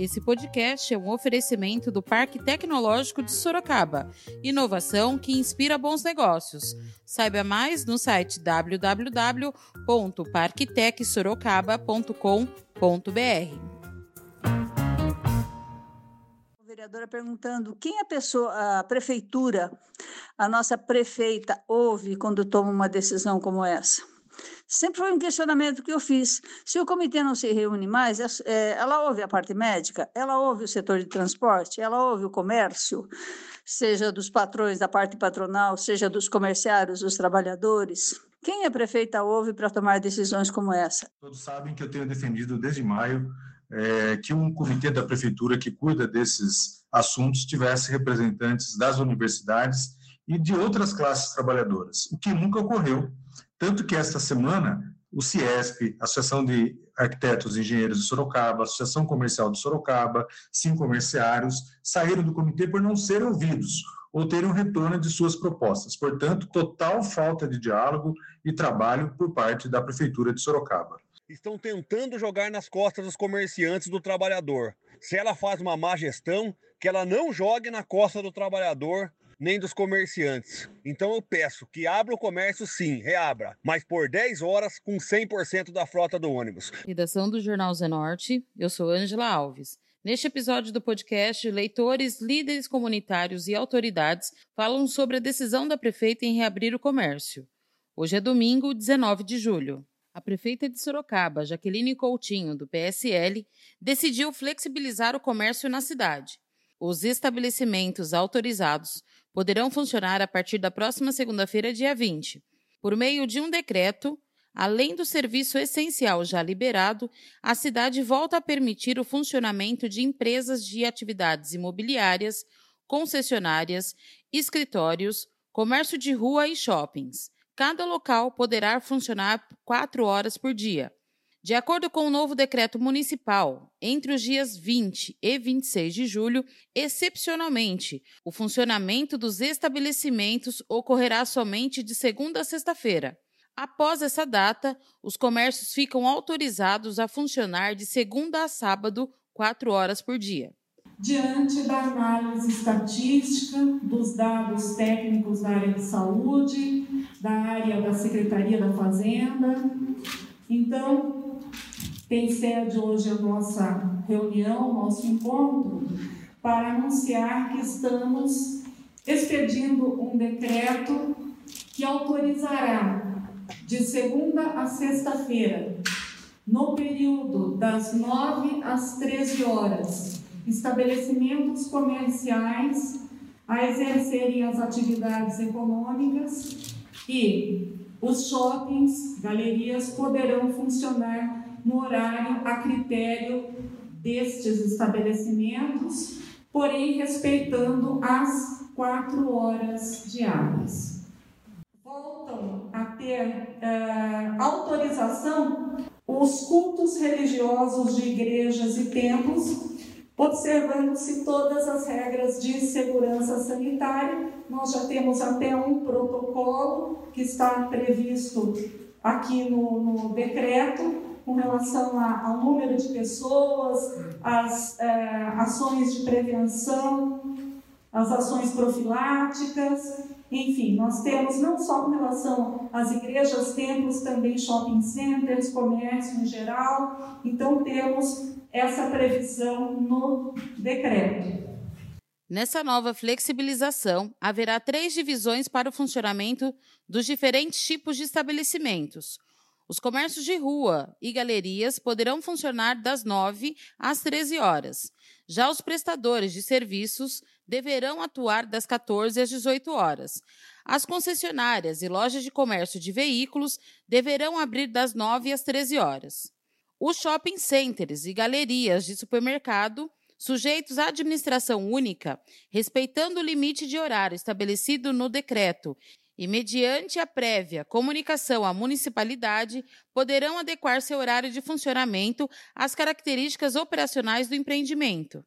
Esse podcast é um oferecimento do Parque Tecnológico de Sorocaba. Inovação que inspira bons negócios. Saiba mais no site www.parktecsorocaba.com.br. vereadora perguntando quem a pessoa, a prefeitura, a nossa prefeita ouve quando toma uma decisão como essa. Sempre foi um questionamento que eu fiz. Se o comitê não se reúne mais, é, é, ela ouve a parte médica, ela ouve o setor de transporte, ela ouve o comércio, seja dos patrões da parte patronal, seja dos comerciários, dos trabalhadores. Quem a prefeita ouve para tomar decisões como essa? Todos sabem que eu tenho defendido desde maio é, que um comitê da prefeitura que cuida desses assuntos tivesse representantes das universidades e de outras classes trabalhadoras, o que nunca ocorreu tanto que esta semana, o CIESP, Associação de Arquitetos e Engenheiros de Sorocaba, Associação Comercial de Sorocaba, Sim Comerciários, saíram do comitê por não serem ouvidos ou terem um retorno de suas propostas. Portanto, total falta de diálogo e trabalho por parte da Prefeitura de Sorocaba. Estão tentando jogar nas costas dos comerciantes do trabalhador. Se ela faz uma má gestão, que ela não jogue na costa do trabalhador nem dos comerciantes. Então eu peço que abra o comércio sim, reabra, mas por 10 horas com 100% da frota do ônibus. Redação do Jornal Zenorte, eu sou Ângela Alves. Neste episódio do podcast, leitores, líderes comunitários e autoridades falam sobre a decisão da prefeita em reabrir o comércio. Hoje é domingo, 19 de julho. A prefeita de Sorocaba, Jaqueline Coutinho, do PSL, decidiu flexibilizar o comércio na cidade. Os estabelecimentos autorizados poderão funcionar a partir da próxima segunda-feira, dia 20. Por meio de um decreto, além do serviço essencial já liberado, a cidade volta a permitir o funcionamento de empresas de atividades imobiliárias, concessionárias, escritórios, comércio de rua e shoppings. Cada local poderá funcionar quatro horas por dia. De acordo com o novo decreto municipal, entre os dias 20 e 26 de julho, excepcionalmente, o funcionamento dos estabelecimentos ocorrerá somente de segunda a sexta-feira. Após essa data, os comércios ficam autorizados a funcionar de segunda a sábado, quatro horas por dia. Diante da análise estatística dos dados técnicos da área de saúde, da área da Secretaria da Fazenda, então, tem sede hoje a nossa reunião, nosso encontro, para anunciar que estamos expedindo um decreto que autorizará de segunda a sexta-feira, no período das 9 às 13 horas, estabelecimentos comerciais a exercerem as atividades econômicas e os shoppings, galerias poderão funcionar no horário a critério destes estabelecimentos, porém respeitando as quatro horas diárias. Voltam a ter uh, autorização os cultos religiosos de igrejas e templos, observando-se todas as regras de segurança sanitária. Nós já temos até um protocolo que está previsto aqui no, no decreto, com relação a, ao número de pessoas, as é, ações de prevenção, as ações profiláticas, enfim, nós temos não só com relação às igrejas, templos, também shopping centers, comércio em geral, então temos essa previsão no decreto. Nessa nova flexibilização, haverá três divisões para o funcionamento dos diferentes tipos de estabelecimentos os comércios de rua e galerias poderão funcionar das 9 às 13 horas. Já os prestadores de serviços deverão atuar das 14 às 18 horas. As concessionárias e lojas de comércio de veículos deverão abrir das 9 às 13 horas. Os shopping centers e galerias de supermercado sujeitos à administração única, respeitando o limite de horário estabelecido no decreto e, mediante a prévia comunicação à municipalidade, poderão adequar seu horário de funcionamento às características operacionais do empreendimento.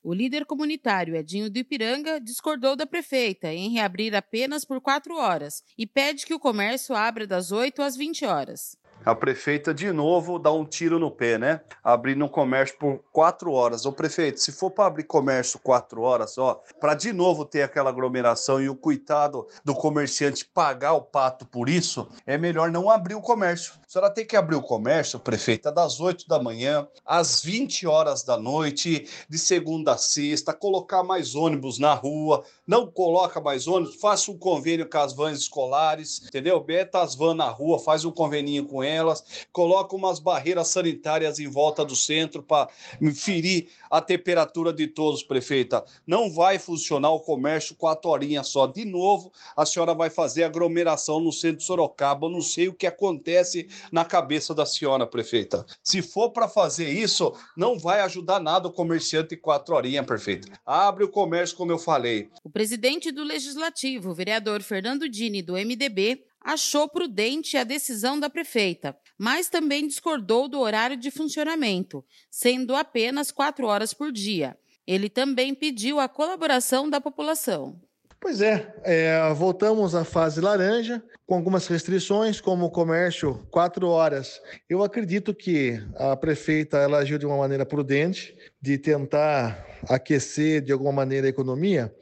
O líder comunitário Edinho do Ipiranga discordou da prefeita em reabrir apenas por quatro horas e pede que o comércio abra das 8 às 20 horas. A prefeita de novo dá um tiro no pé, né? Abrindo um comércio por quatro horas. Ô prefeito, se for para abrir comércio quatro horas, ó, para de novo ter aquela aglomeração e o coitado do comerciante pagar o pato por isso, é melhor não abrir o comércio. A senhora tem que abrir o comércio, prefeita, das 8 da manhã às 20 horas da noite, de segunda a sexta, colocar mais ônibus na rua, não coloca mais ônibus, faça um convênio com as vans escolares, entendeu? Beta as vans na rua, faz um convênio com elas, coloca umas barreiras sanitárias em volta do centro para ferir a temperatura de todos, prefeita. Não vai funcionar o comércio quatro horinhas só. De novo, a senhora vai fazer aglomeração no centro de Sorocaba. Eu não sei o que acontece na cabeça da senhora, prefeita. Se for para fazer isso, não vai ajudar nada o comerciante quatro horinhas, prefeita. Abre o comércio, como eu falei. O presidente do Legislativo, vereador Fernando Dini, do MDB, achou prudente a decisão da prefeita, mas também discordou do horário de funcionamento, sendo apenas quatro horas por dia. Ele também pediu a colaboração da população. Pois é, é, voltamos à fase laranja, com algumas restrições, como o comércio, quatro horas. Eu acredito que a prefeita ela agiu de uma maneira prudente, de tentar aquecer de alguma maneira a economia,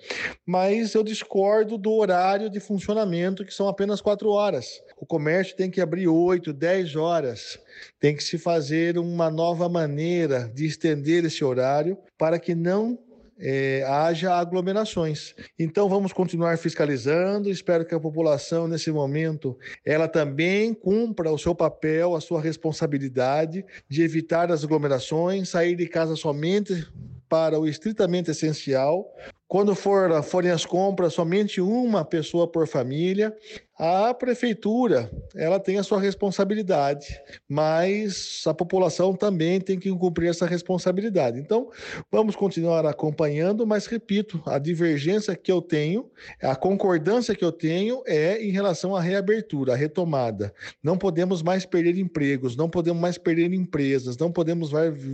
mas eu discordo do horário de funcionamento, que são apenas quatro horas. O comércio tem que abrir oito, dez horas. Tem que se fazer uma nova maneira de estender esse horário para que não é, haja aglomerações. Então vamos continuar fiscalizando. Espero que a população nesse momento ela também cumpra o seu papel, a sua responsabilidade de evitar as aglomerações, sair de casa somente para o estritamente essencial. Quando for, forem as compras, somente uma pessoa por família a prefeitura, ela tem a sua responsabilidade, mas a população também tem que cumprir essa responsabilidade. Então, vamos continuar acompanhando, mas repito, a divergência que eu tenho, a concordância que eu tenho é em relação à reabertura, à retomada. Não podemos mais perder empregos, não podemos mais perder empresas, não podemos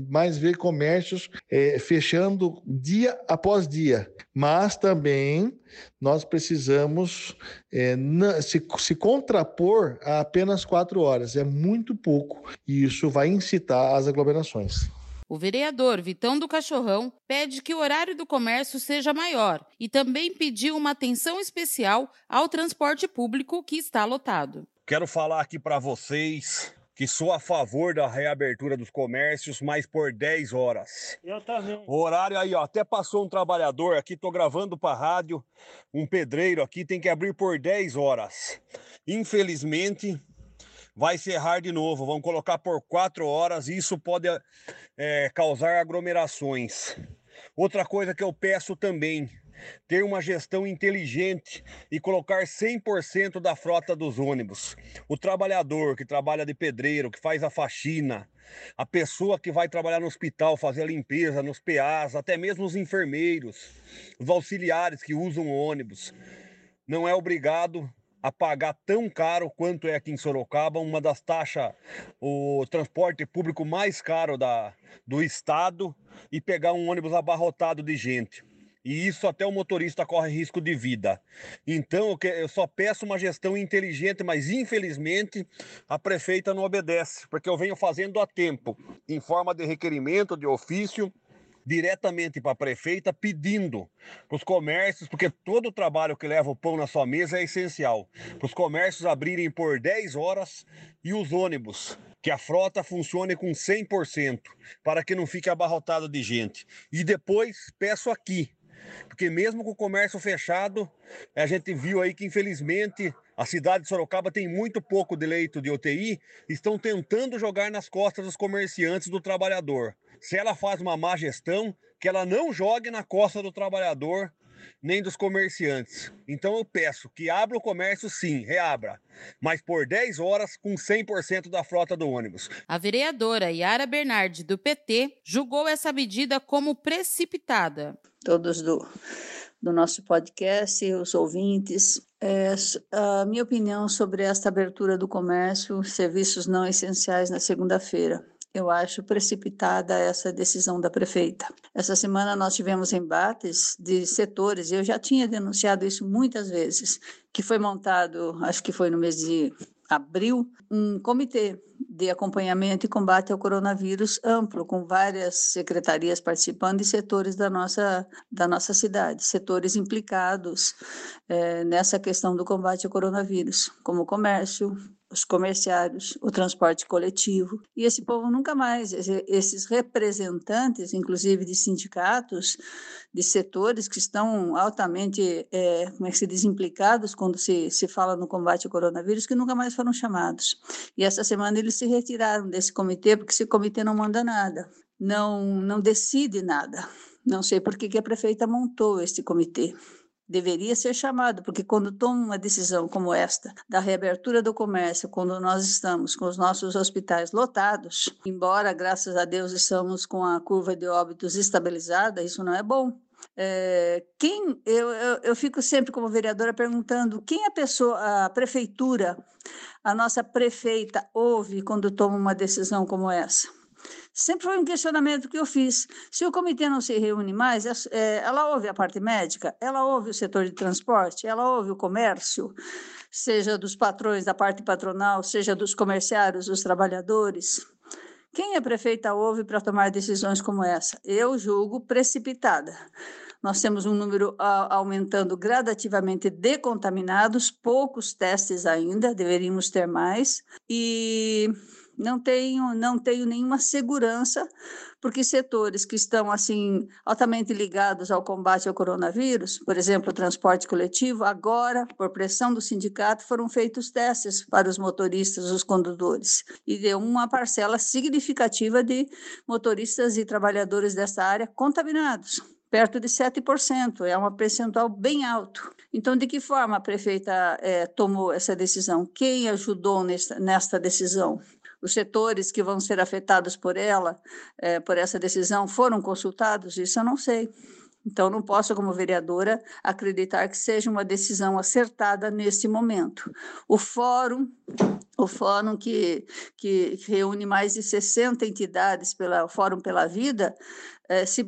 mais ver comércios é, fechando dia após dia, mas também nós precisamos é, se, se contrapor a apenas quatro horas. É muito pouco e isso vai incitar as aglomerações. O vereador Vitão do Cachorrão pede que o horário do comércio seja maior e também pediu uma atenção especial ao transporte público que está lotado. Quero falar aqui para vocês que sou a favor da reabertura dos comércios, mas por 10 horas. Eu também. O horário aí, ó, até passou um trabalhador aqui, tô gravando para rádio, um pedreiro aqui tem que abrir por 10 horas. Infelizmente, vai cerrar de novo, vão colocar por 4 horas e isso pode é, causar aglomerações. Outra coisa que eu peço também, ter uma gestão inteligente e colocar 100% da frota dos ônibus. O trabalhador que trabalha de pedreiro, que faz a faxina, a pessoa que vai trabalhar no hospital, fazer a limpeza nos PAs, até mesmo os enfermeiros, os auxiliares que usam ônibus, não é obrigado a pagar tão caro quanto é aqui em Sorocaba, uma das taxas, o transporte público mais caro da, do estado, e pegar um ônibus abarrotado de gente. E isso até o motorista corre risco de vida. Então eu só peço uma gestão inteligente, mas infelizmente a prefeita não obedece, porque eu venho fazendo a tempo, em forma de requerimento, de ofício, diretamente para a prefeita pedindo para os comércios, porque todo o trabalho que leva o pão na sua mesa é essencial, para os comércios abrirem por 10 horas e os ônibus, que a frota funcione com 100%, para que não fique abarrotado de gente. E depois peço aqui porque mesmo com o comércio fechado, a gente viu aí que infelizmente a cidade de Sorocaba tem muito pouco de leito de UTI, estão tentando jogar nas costas dos comerciantes do trabalhador. Se ela faz uma má gestão, que ela não jogue na costa do trabalhador nem dos comerciantes. Então eu peço que abra o comércio sim, reabra, mas por 10 horas com 100% da frota do ônibus. A vereadora Yara Bernardi, do PT, julgou essa medida como precipitada. Todos do, do nosso podcast, os ouvintes, é, a minha opinião sobre esta abertura do comércio, serviços não essenciais na segunda-feira eu acho precipitada essa decisão da prefeita. Essa semana nós tivemos embates de setores, e eu já tinha denunciado isso muitas vezes, que foi montado, acho que foi no mês de abril, um comitê de acompanhamento e combate ao coronavírus amplo, com várias secretarias participando e setores da nossa, da nossa cidade, setores implicados é, nessa questão do combate ao coronavírus, como comércio, os comerciários, o transporte coletivo. E esse povo nunca mais, esses representantes, inclusive de sindicatos, de setores que estão altamente, é, como é que se diz, implicados quando se, se fala no combate ao coronavírus, que nunca mais foram chamados. E essa semana eles se retiraram desse comitê, porque esse comitê não manda nada, não, não decide nada. Não sei por que, que a prefeita montou esse comitê deveria ser chamado, porque quando toma uma decisão como esta, da reabertura do comércio, quando nós estamos com os nossos hospitais lotados, embora, graças a Deus, estamos com a curva de óbitos estabilizada, isso não é bom. É, quem eu, eu, eu, fico sempre como vereadora perguntando quem a pessoa, a prefeitura, a nossa prefeita ouve quando toma uma decisão como essa. Sempre foi um questionamento que eu fiz. Se o comitê não se reúne mais, é, é, ela ouve a parte médica, ela ouve o setor de transporte, ela ouve o comércio, seja dos patrões da parte patronal, seja dos comerciários, dos trabalhadores. Quem a prefeita ouve para tomar decisões como essa? Eu julgo precipitada. Nós temos um número aumentando gradativamente de contaminados, poucos testes ainda, deveríamos ter mais. E não tenho, não tenho nenhuma segurança, porque setores que estão assim altamente ligados ao combate ao coronavírus, por exemplo, o transporte coletivo, agora, por pressão do sindicato, foram feitos testes para os motoristas, os condutores, e deu uma parcela significativa de motoristas e trabalhadores dessa área contaminados perto de 7%, é um percentual bem alto. Então, de que forma a prefeita é, tomou essa decisão? Quem ajudou nesta, nesta decisão? Os setores que vão ser afetados por ela, é, por essa decisão, foram consultados? Isso eu não sei. Então, não posso, como vereadora, acreditar que seja uma decisão acertada nesse momento. O fórum, o fórum que, que reúne mais de 60 entidades pela Fórum pela Vida, eh, se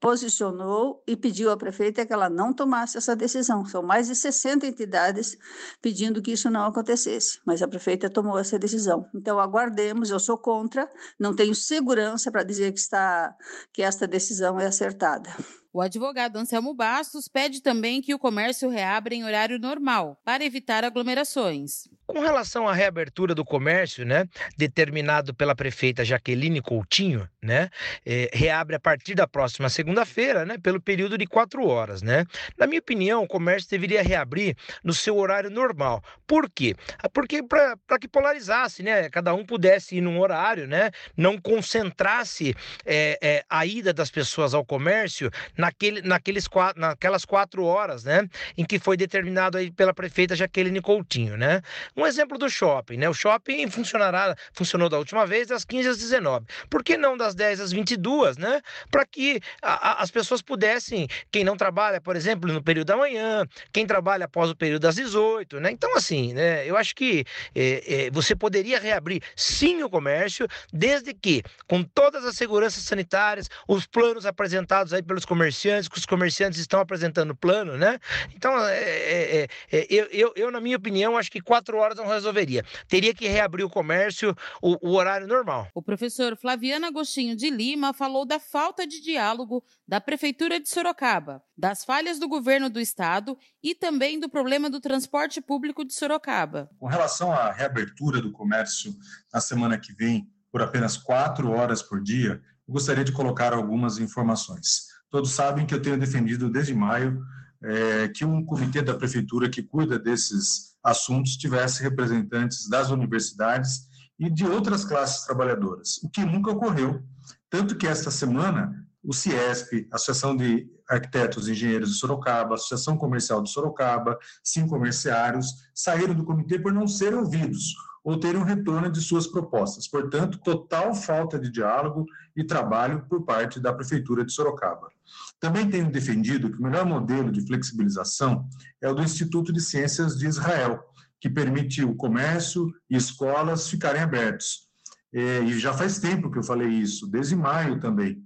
posicionou e pediu à prefeita que ela não tomasse essa decisão. São mais de 60 entidades pedindo que isso não acontecesse, mas a prefeita tomou essa decisão. Então aguardemos, eu sou contra, não tenho segurança para dizer que está que esta decisão é acertada. O advogado Anselmo Bastos pede também que o comércio reabra em horário normal, para evitar aglomerações. Com relação à reabertura do comércio, né, determinado pela prefeita Jaqueline Coutinho, né, é, reabre a partir da próxima segunda-feira, né, pelo período de quatro horas, né. Na minha opinião, o comércio deveria reabrir no seu horário normal. Por quê? Ah, porque para que polarizasse, né, cada um pudesse ir num horário, né, não concentrasse é, é, a ida das pessoas ao comércio naquele, naqueles naquelas quatro horas, né, em que foi determinado aí pela prefeita Jaqueline Coutinho, né. Um exemplo do shopping, né, o shopping funcionará, funcionou da última vez das 15 às 19. Por que não das 10 às 22, né, para que a, a, as pessoas pudessem, quem não trabalha, por exemplo, no período da manhã, quem trabalha após o período das 18, né, então assim, né, eu acho que é, é, você poderia reabrir sim o comércio, desde que com todas as seguranças sanitárias, os planos apresentados aí pelos comerciantes que os comerciantes estão apresentando plano, né? Então, é, eu, eu, eu, na minha opinião, acho que quatro horas não resolveria. Teria que reabrir o comércio, o, o horário normal. O professor Flaviano Agostinho de Lima falou da falta de diálogo da Prefeitura de Sorocaba, das falhas do governo do estado e também do problema do transporte público de Sorocaba. Com relação à reabertura do comércio na semana que vem, por apenas quatro horas por dia, eu gostaria de colocar algumas informações. Todos sabem que eu tenho defendido desde maio é, que um comitê da prefeitura que cuida desses assuntos tivesse representantes das universidades e de outras classes trabalhadoras, o que nunca ocorreu. Tanto que esta semana o CIESP, Associação de Arquitetos e Engenheiros de Sorocaba, Associação Comercial de Sorocaba, Sim Comerciários, saíram do comitê por não serem ouvidos ou terem um retorno de suas propostas. Portanto, total falta de diálogo e trabalho por parte da Prefeitura de Sorocaba. Também tenho defendido que o melhor modelo de flexibilização é o do Instituto de Ciências de Israel, que permite o comércio e escolas ficarem abertos. É, e já faz tempo que eu falei isso, desde maio também.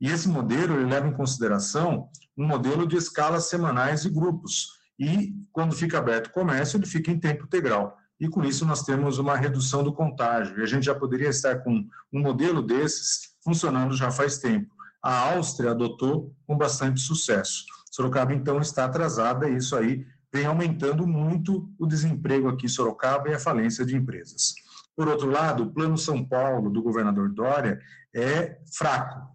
E esse modelo leva em consideração um modelo de escalas semanais e grupos. E quando fica aberto o comércio, ele fica em tempo integral. e com isso nós temos uma redução do contágio. E a gente já poderia estar com um modelo desses funcionando já faz tempo. A Áustria adotou com bastante sucesso. Sorocaba, então, está atrasada e isso aí vem aumentando muito o desemprego aqui em Sorocaba e a falência de empresas. Por outro lado, o Plano São Paulo do governador Dória é fraco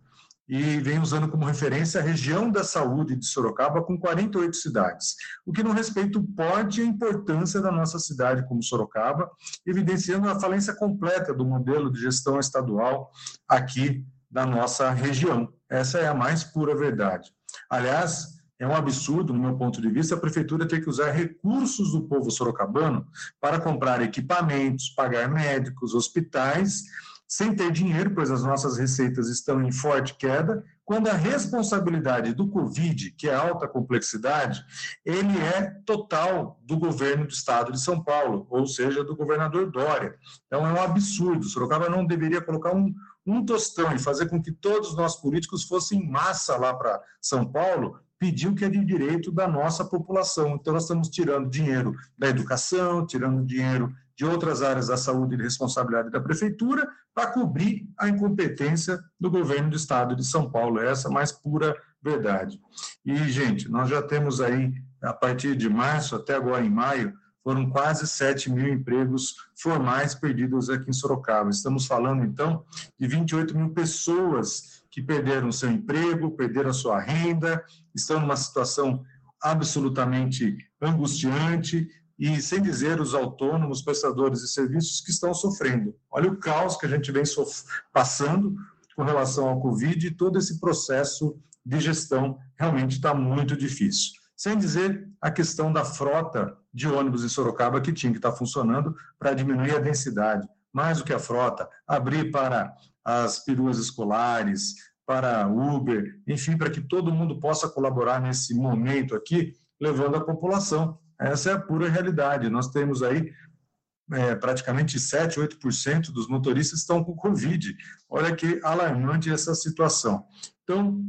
e vem usando como referência a região da saúde de Sorocaba com 48 cidades, o que não respeita o porte e a importância da nossa cidade como Sorocaba, evidenciando a falência completa do modelo de gestão estadual aqui da nossa região. Essa é a mais pura verdade. Aliás, é um absurdo, no meu ponto de vista, a prefeitura ter que usar recursos do povo sorocabano para comprar equipamentos, pagar médicos, hospitais, sem ter dinheiro, pois as nossas receitas estão em forte queda, quando a responsabilidade do Covid, que é alta complexidade, ele é total do governo do estado de São Paulo, ou seja, do governador Dória. Então é um absurdo. Sorocaba não deveria colocar um, um tostão e fazer com que todos nós políticos fossem em massa lá para São Paulo pedir que é de direito da nossa população. Então, nós estamos tirando dinheiro da educação, tirando dinheiro de outras áreas da saúde e de responsabilidade da prefeitura para cobrir a incompetência do governo do estado de São Paulo. Essa é mais pura verdade. E, gente, nós já temos aí, a partir de março até agora em maio, foram quase 7 mil empregos formais perdidos aqui em Sorocaba. Estamos falando, então, de 28 mil pessoas que perderam seu emprego, perderam a sua renda, estão numa situação absolutamente angustiante e sem dizer os autônomos, prestadores de serviços que estão sofrendo. Olha o caos que a gente vem passando com relação ao Covid e todo esse processo de gestão realmente está muito difícil. Sem dizer a questão da frota de ônibus em Sorocaba que tinha que estar funcionando para diminuir a densidade. Mais do que a frota, abrir para as peruas escolares, para Uber, enfim, para que todo mundo possa colaborar nesse momento aqui, levando a população. Essa é a pura realidade. Nós temos aí é, praticamente 7, 8% dos motoristas estão com Covid. Olha que alarmante essa situação. Então,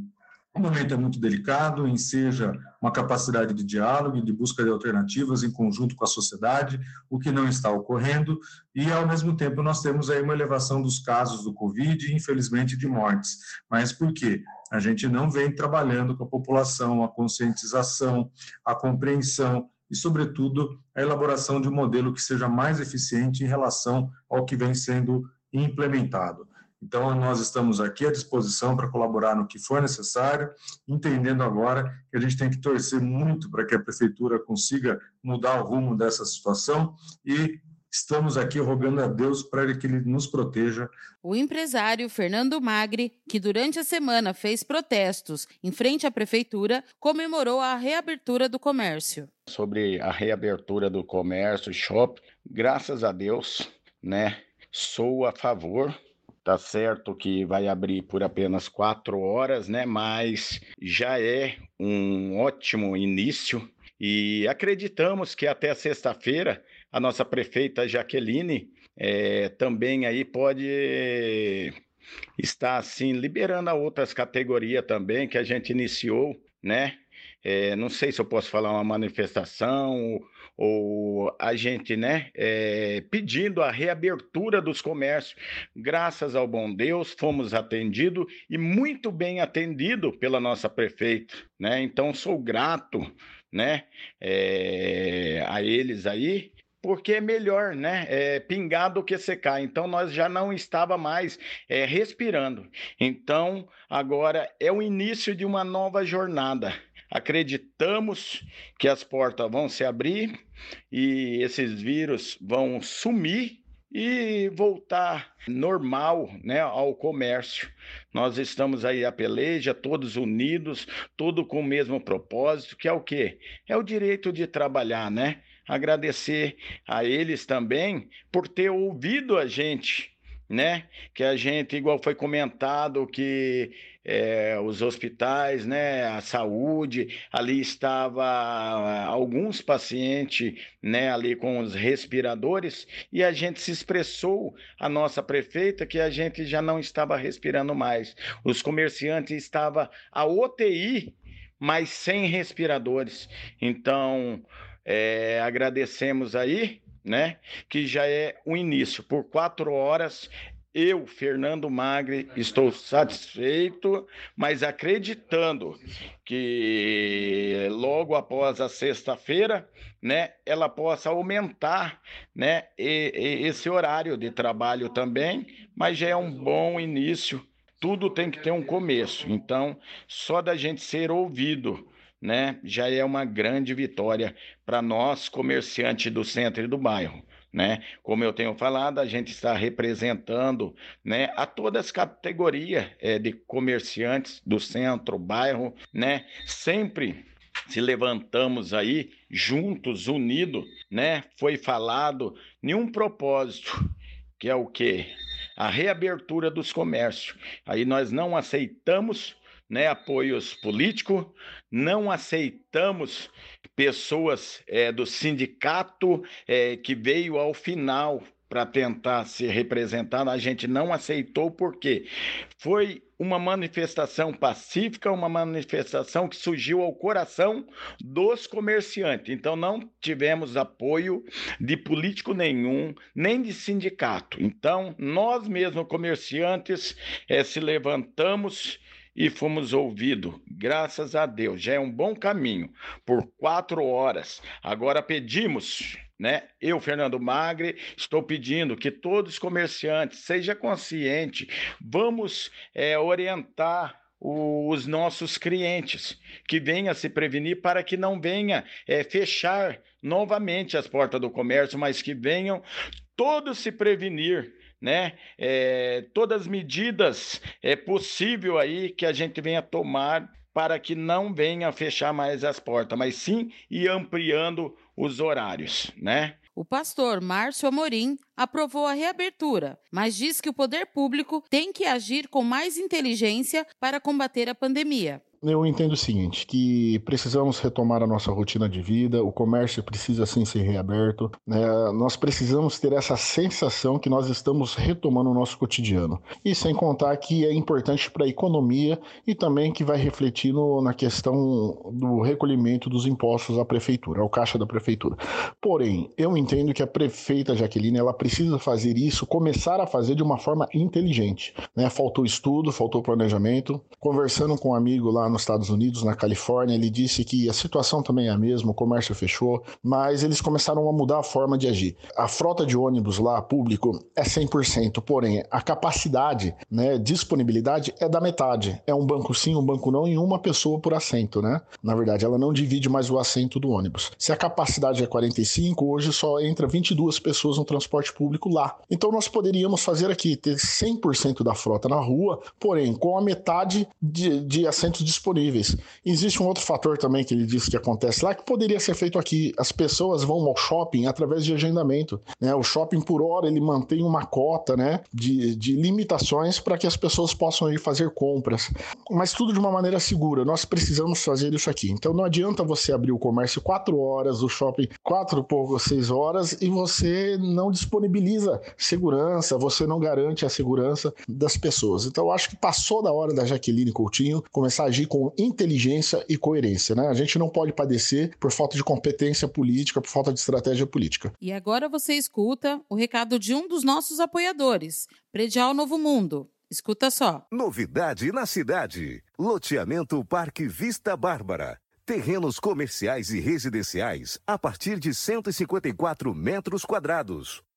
o momento é muito delicado, enseja uma capacidade de diálogo e de busca de alternativas em conjunto com a sociedade, o que não está ocorrendo, e ao mesmo tempo nós temos aí uma elevação dos casos do Covid e, infelizmente, de mortes. Mas por quê? A gente não vem trabalhando com a população, a conscientização, a compreensão e, sobretudo, a elaboração de um modelo que seja mais eficiente em relação ao que vem sendo implementado. Então, nós estamos aqui à disposição para colaborar no que for necessário, entendendo agora que a gente tem que torcer muito para que a prefeitura consiga mudar o rumo dessa situação e estamos aqui rogando a Deus para que ele nos proteja. O empresário Fernando Magri, que durante a semana fez protestos em frente à prefeitura, comemorou a reabertura do comércio. Sobre a reabertura do comércio, shopping, graças a Deus, né? Sou a favor Tá certo que vai abrir por apenas quatro horas, né? Mas já é um ótimo início e acreditamos que até sexta-feira a nossa prefeita Jaqueline é, também aí pode estar assim liberando a outras categorias também que a gente iniciou, né? É, não sei se eu posso falar uma manifestação ou a gente, né, é, pedindo a reabertura dos comércios. Graças ao bom Deus, fomos atendidos e muito bem atendido pela nossa prefeita, né? Então sou grato, né, é, a eles aí porque é melhor, né? É, pingar do que secar. Então nós já não estava mais é, respirando. Então agora é o início de uma nova jornada. Acreditamos que as portas vão se abrir e esses vírus vão sumir e voltar normal né, ao comércio. Nós estamos aí a peleja, todos unidos, tudo com o mesmo propósito, que é o quê? É o direito de trabalhar, né? Agradecer a eles também por ter ouvido a gente, né? Que a gente, igual foi comentado, que é, os hospitais, né, a saúde, ali estava alguns pacientes, né, ali com os respiradores, e a gente se expressou, a nossa prefeita, que a gente já não estava respirando mais. Os comerciantes estavam a UTI, mas sem respiradores. Então, é, agradecemos aí né? Que já é o início. Por quatro horas eu, Fernando Magre, estou satisfeito, mas acreditando que logo após a sexta-feira, né, ela possa aumentar, né, esse horário de trabalho também, mas já é um bom início. Tudo tem que ter um começo. Então, só da gente ser ouvido, né, já é uma grande vitória para nós comerciantes do centro e do bairro né? Como eu tenho falado, a gente está representando, né, a todas as categorias é, de comerciantes do centro, bairro, né? Sempre se levantamos aí juntos, unidos, né? Foi falado nenhum propósito, que é o quê? A reabertura dos comércios. Aí nós não aceitamos né, apoios políticos, não aceitamos pessoas é, do sindicato é, que veio ao final para tentar ser representado, a gente não aceitou porque foi uma manifestação pacífica, uma manifestação que surgiu ao coração dos comerciantes. Então não tivemos apoio de político nenhum, nem de sindicato. Então nós mesmos comerciantes é, se levantamos e fomos ouvidos, graças a Deus. Já é um bom caminho, por quatro horas. Agora pedimos, né? Eu, Fernando Magre, estou pedindo que todos os comerciantes sejam conscientes, vamos é, orientar os nossos clientes, que venha se prevenir para que não venha é, fechar novamente as portas do comércio, mas que venham todos se prevenir né? É, todas as medidas é possível aí que a gente venha tomar para que não venha fechar mais as portas, mas sim ir ampliando os horários, né? O pastor Márcio Amorim aprovou a reabertura, mas diz que o poder público tem que agir com mais inteligência para combater a pandemia eu entendo o seguinte, que precisamos retomar a nossa rotina de vida, o comércio precisa sim ser reaberto, né? nós precisamos ter essa sensação que nós estamos retomando o nosso cotidiano. E sem contar que é importante para a economia e também que vai refletir no, na questão do recolhimento dos impostos à prefeitura, ao caixa da prefeitura. Porém, eu entendo que a prefeita Jaqueline ela precisa fazer isso, começar a fazer de uma forma inteligente. Né? Faltou estudo, faltou planejamento. Conversando com um amigo lá nos Estados Unidos, na Califórnia, ele disse que a situação também é a mesma, o comércio fechou, mas eles começaram a mudar a forma de agir. A frota de ônibus lá, público, é 100%, porém, a capacidade, né, disponibilidade é da metade. É um banco sim, um banco não, e uma pessoa por assento, né? Na verdade, ela não divide mais o assento do ônibus. Se a capacidade é 45, hoje só entra 22 pessoas no transporte público lá. Então nós poderíamos fazer aqui, ter 100% da frota na rua, porém, com a metade de, de assentos disponíveis. Existe um outro fator também que ele disse que acontece lá que poderia ser feito aqui. As pessoas vão ao shopping através de agendamento. Né? O shopping, por hora, ele mantém uma cota né, de, de limitações para que as pessoas possam ir fazer compras. Mas tudo de uma maneira segura. Nós precisamos fazer isso aqui. Então não adianta você abrir o comércio quatro horas, o shopping quatro pouco seis horas e você não disponibiliza segurança, você não garante a segurança das pessoas. Então eu acho que passou da hora da Jaqueline Coutinho começar a agir com inteligência e coerência. Né? A gente não pode padecer por falta de competência política, por falta de estratégia política. E agora você escuta o recado de um dos nossos apoiadores, Predial Novo Mundo. Escuta só. Novidade na cidade. Loteamento Parque Vista Bárbara. Terrenos comerciais e residenciais a partir de 154 metros quadrados.